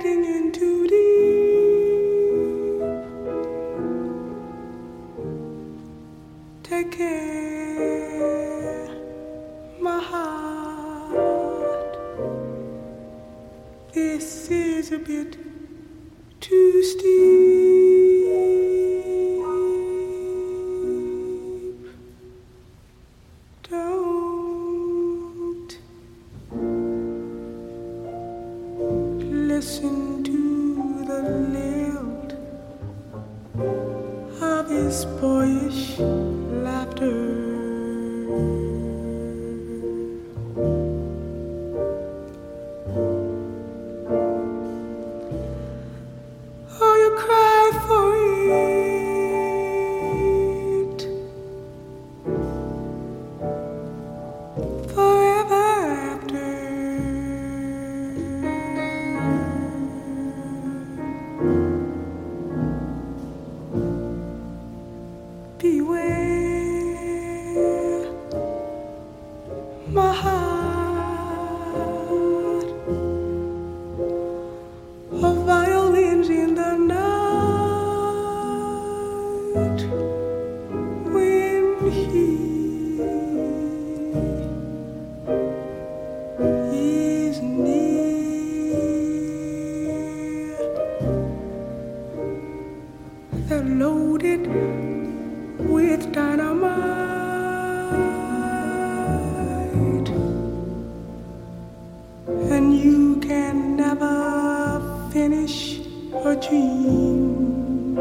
Getting in too deep. Take care, my heart. This is a bit too steep. Listen to the lilt of his boyish laughter. They're loaded with dynamite, dream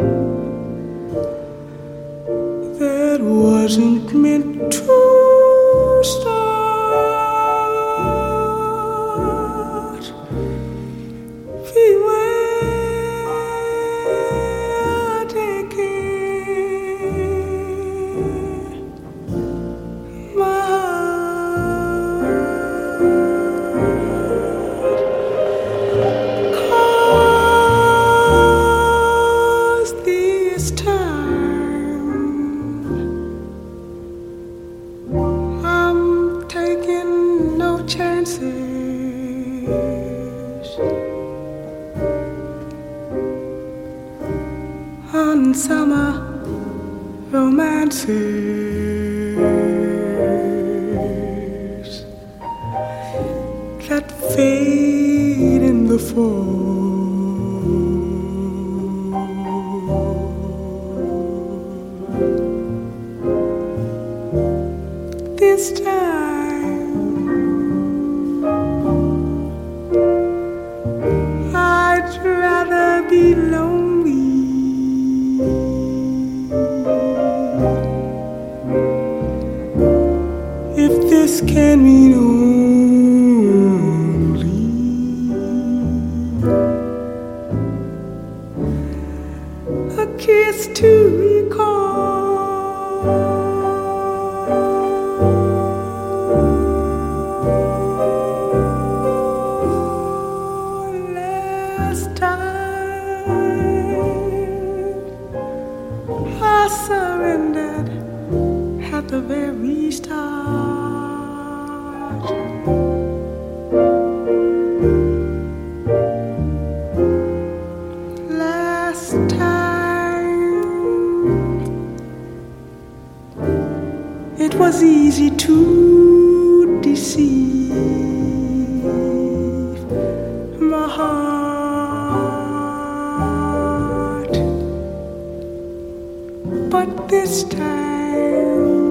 that wasn't meant to on summer romances that fade in the fall. This time to recall last time I surrendered at the very start. Was easy to deceive my heart. But this time